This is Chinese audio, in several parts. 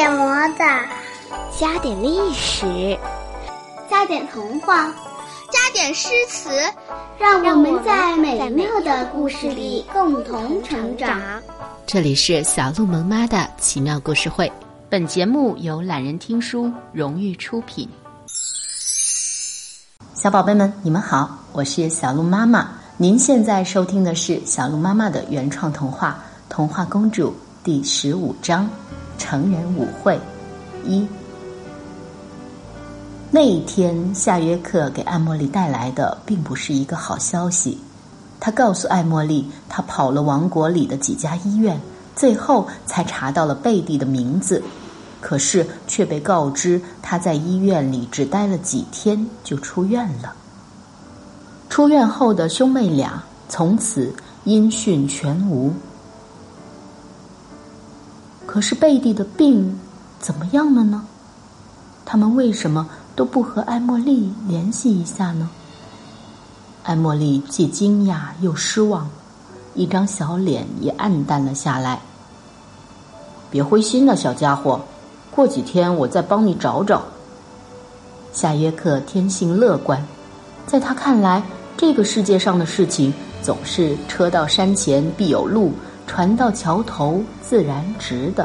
点魔法，加点历史，加点童话，加点诗词，让我们在美妙的故事里共同成长。这里是小鹿萌妈的奇妙故事会，本节目由懒人听书荣誉出品。小宝贝们，你们好，我是小鹿妈妈。您现在收听的是小鹿妈妈的原创童话《童话公主》第十五章。成人舞会一那一天，夏约克给艾茉莉带来的并不是一个好消息。他告诉艾茉莉，他跑了王国里的几家医院，最后才查到了贝蒂的名字，可是却被告知他在医院里只待了几天就出院了。出院后的兄妹俩从此音讯全无。可是贝蒂的病怎么样了呢？他们为什么都不和艾茉莉联系一下呢？艾茉莉既惊讶又失望，一张小脸也暗淡了下来。别灰心了，小家伙，过几天我再帮你找找。夏约克天性乐观，在他看来，这个世界上的事情总是车到山前必有路。船到桥头自然直的。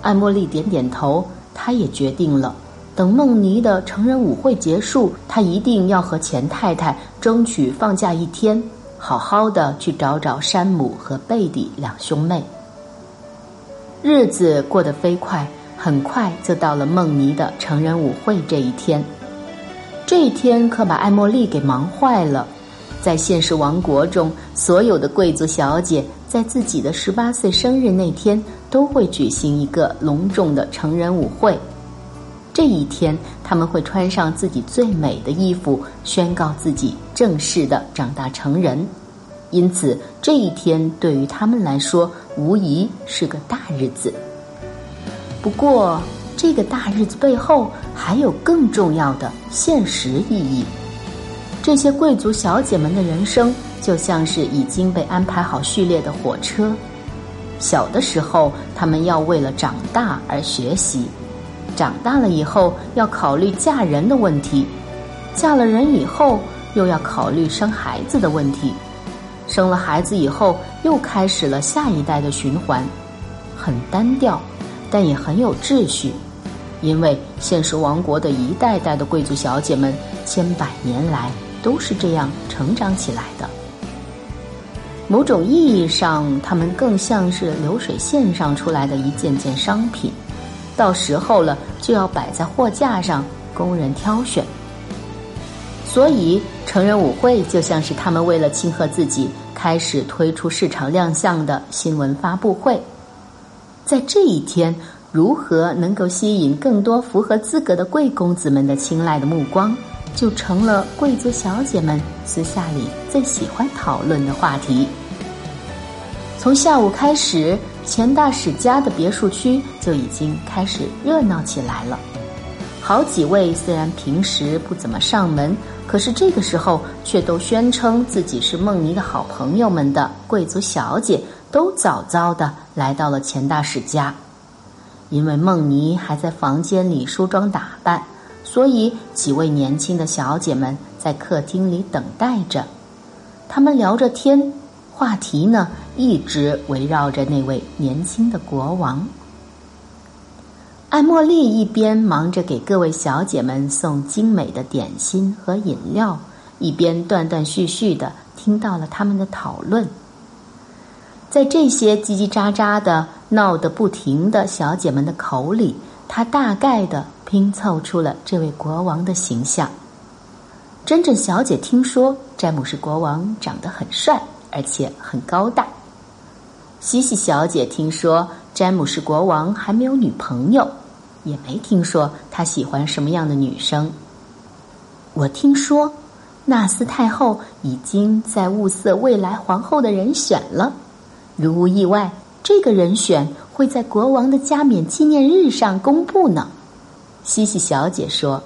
艾茉莉点点头，她也决定了，等梦妮的成人舞会结束，她一定要和钱太太争取放假一天，好好的去找找山姆和贝蒂两兄妹。日子过得飞快，很快就到了梦妮的成人舞会这一天。这一天可把艾茉莉给忙坏了。在现实王国中，所有的贵族小姐在自己的十八岁生日那天都会举行一个隆重的成人舞会。这一天，他们会穿上自己最美的衣服，宣告自己正式的长大成人。因此，这一天对于他们来说，无疑是个大日子。不过，这个大日子背后还有更重要的现实意义。这些贵族小姐们的人生就像是已经被安排好序列的火车。小的时候，她们要为了长大而学习；长大了以后，要考虑嫁人的问题；嫁了人以后，又要考虑生孩子的问题；生了孩子以后，又开始了下一代的循环。很单调，但也很有秩序，因为现实王国的一代代的贵族小姐们，千百年来。都是这样成长起来的。某种意义上，他们更像是流水线上出来的一件件商品，到时候了就要摆在货架上供人挑选。所以，成人舞会就像是他们为了庆贺自己开始推出市场亮相的新闻发布会。在这一天，如何能够吸引更多符合资格的贵公子们的青睐的目光？就成了贵族小姐们私下里最喜欢讨论的话题。从下午开始，钱大使家的别墅区就已经开始热闹起来了。好几位虽然平时不怎么上门，可是这个时候却都宣称自己是梦妮的好朋友们的贵族小姐，都早早的来到了钱大使家，因为梦妮还在房间里梳妆打扮。所以，几位年轻的小姐们在客厅里等待着，他们聊着天，话题呢一直围绕着那位年轻的国王。艾茉莉一边忙着给各位小姐们送精美的点心和饮料，一边断断续续的听到了他们的讨论。在这些叽叽喳喳的、闹得不停的小姐们的口里，她大概的。拼凑出了这位国王的形象。真正小姐听说詹姆士国王长得很帅，而且很高大。西西小姐听说詹姆士国王还没有女朋友，也没听说他喜欢什么样的女生。我听说纳斯太后已经在物色未来皇后的人选了，如无意外，这个人选会在国王的加冕纪念日上公布呢。西西小姐说：“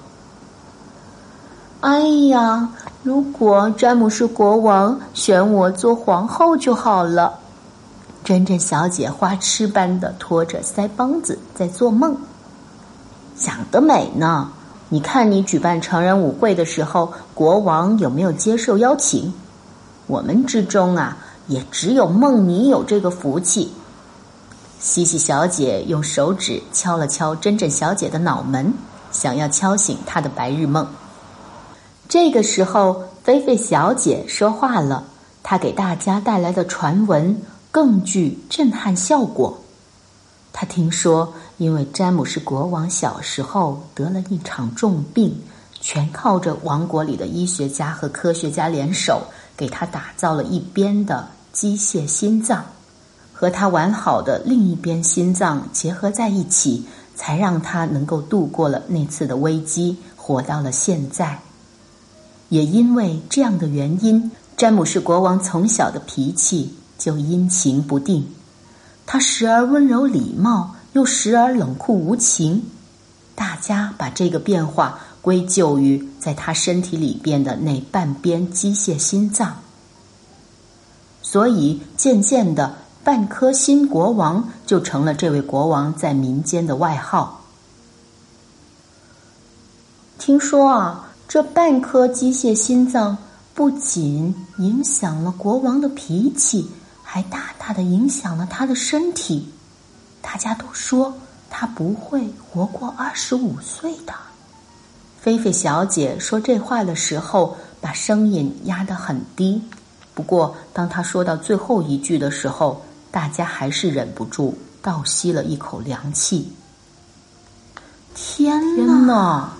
哎呀，如果詹姆士国王选我做皇后就好了。”珍珍小姐花痴般的拖着腮帮子在做梦。想得美呢！你看你举办成人舞会的时候，国王有没有接受邀请？我们之中啊，也只有梦妮有这个福气。西西小姐用手指敲了敲珍珍小姐的脑门，想要敲醒她的白日梦。这个时候，菲菲小姐说话了，她给大家带来的传闻更具震撼效果。她听说，因为詹姆士国王小时候得了一场重病，全靠着王国里的医学家和科学家联手，给他打造了一边的机械心脏。和他完好的另一边心脏结合在一起，才让他能够度过了那次的危机，活到了现在。也因为这样的原因，詹姆士国王从小的脾气就阴晴不定，他时而温柔礼貌，又时而冷酷无情。大家把这个变化归咎于在他身体里边的那半边机械心脏，所以渐渐的。半颗心国王就成了这位国王在民间的外号。听说啊，这半颗机械心脏不仅影响了国王的脾气，还大大的影响了他的身体。大家都说他不会活过二十五岁的。菲菲小姐说这话的时候，把声音压得很低。不过，当她说到最后一句的时候，大家还是忍不住倒吸了一口凉气。天哪！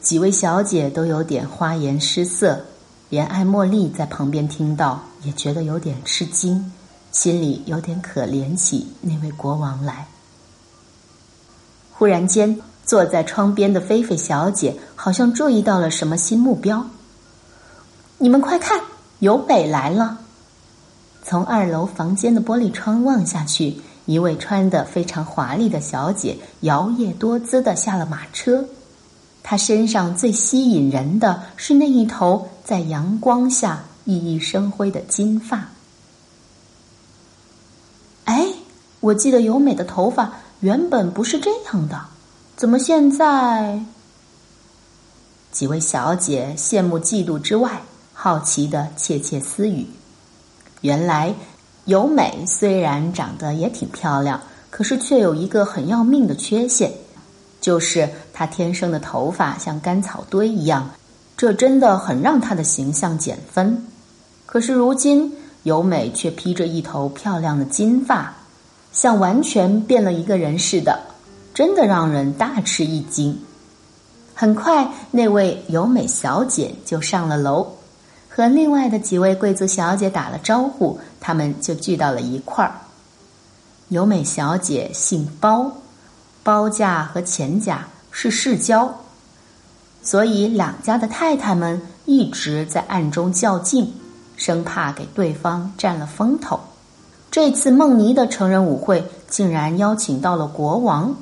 几位小姐都有点花颜失色，连艾茉莉在旁边听到也觉得有点吃惊，心里有点可怜起那位国王来。忽然间，坐在窗边的菲菲小姐好像注意到了什么新目标。你们快看，有北来了！从二楼房间的玻璃窗望下去，一位穿得非常华丽的小姐摇曳多姿的下了马车。她身上最吸引人的是那一头在阳光下熠熠生辉的金发。哎，我记得由美的头发原本不是这样的，怎么现在？几位小姐羡慕嫉妒之外，好奇的窃窃私语。原来，由美虽然长得也挺漂亮，可是却有一个很要命的缺陷，就是她天生的头发像干草堆一样，这真的很让她的形象减分。可是如今，由美却披着一头漂亮的金发，像完全变了一个人似的，真的让人大吃一惊。很快，那位由美小姐就上了楼。和另外的几位贵族小姐打了招呼，他们就聚到了一块儿。尤美小姐姓包，包家和钱家是世交，所以两家的太太们一直在暗中较劲，生怕给对方占了风头。这次梦妮的成人舞会竟然邀请到了国王，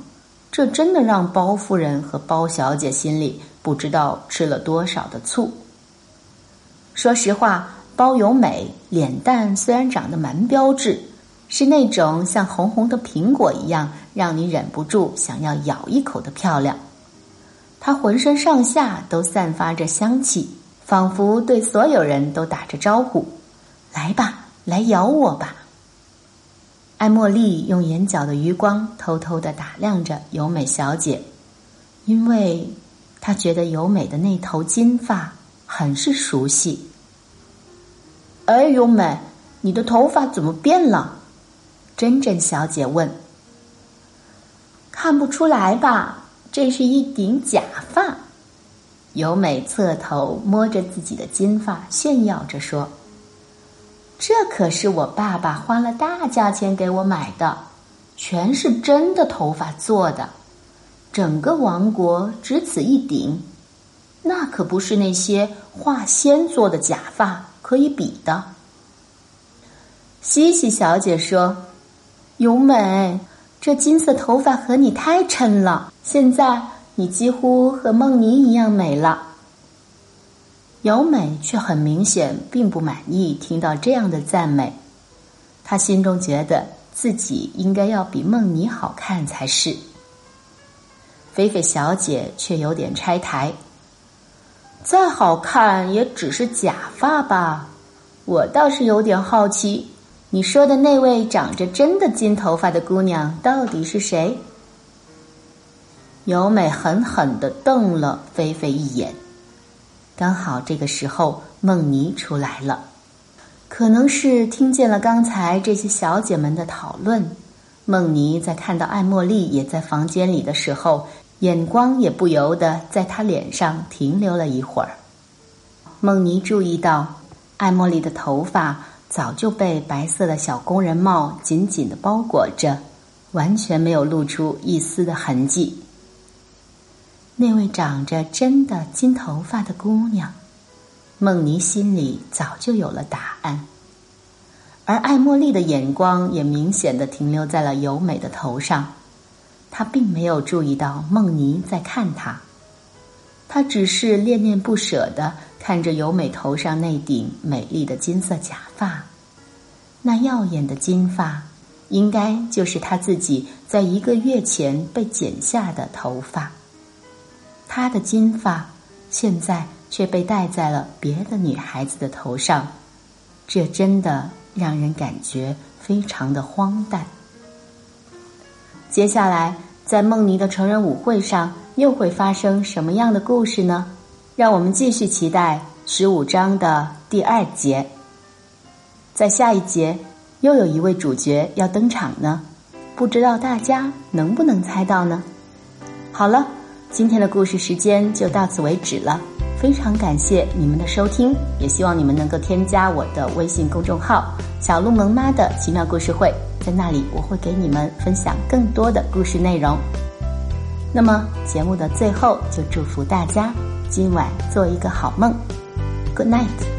这真的让包夫人和包小姐心里不知道吃了多少的醋。说实话，包由美脸蛋虽然长得蛮标致，是那种像红红的苹果一样，让你忍不住想要咬一口的漂亮。她浑身上下都散发着香气，仿佛对所有人都打着招呼：“来吧，来咬我吧。”艾茉莉用眼角的余光偷偷的打量着由美小姐，因为她觉得由美的那头金发很是熟悉。哎，由美，你的头发怎么变了？珍珍小姐问。看不出来吧？这是一顶假发。由美侧头摸着自己的金发，炫耀着说：“这可是我爸爸花了大价钱给我买的，全是真的头发做的，整个王国只此一顶，那可不是那些化纤做的假发。”可以比的，西西小姐说：“尤美，这金色头发和你太衬了，现在你几乎和梦妮一样美了。”尤美却很明显并不满意听到这样的赞美，他心中觉得自己应该要比梦妮好看才是。菲菲小姐却有点拆台，再好看也只是假发吧。我倒是有点好奇，你说的那位长着真的金头发的姑娘到底是谁？由美狠狠的瞪了菲菲一眼。刚好这个时候，梦妮出来了，可能是听见了刚才这些小姐们的讨论。梦妮在看到艾茉莉也在房间里的时候，眼光也不由得在她脸上停留了一会儿。梦妮注意到。艾茉莉的头发早就被白色的小工人帽紧紧的包裹着，完全没有露出一丝的痕迹。那位长着真的金头发的姑娘，梦妮心里早就有了答案。而艾茉莉的眼光也明显的停留在了尤美的头上，他并没有注意到梦妮在看他，他只是恋恋不舍的。看着由美头上那顶美丽的金色假发，那耀眼的金发，应该就是他自己在一个月前被剪下的头发。他的金发现在却被戴在了别的女孩子的头上，这真的让人感觉非常的荒诞。接下来，在梦妮的成人舞会上，又会发生什么样的故事呢？让我们继续期待十五章的第二节，在下一节又有一位主角要登场呢，不知道大家能不能猜到呢？好了，今天的故事时间就到此为止了，非常感谢你们的收听，也希望你们能够添加我的微信公众号“小鹿萌妈的奇妙故事会”，在那里我会给你们分享更多的故事内容。那么节目的最后，就祝福大家。今晚做一个好梦，Good night。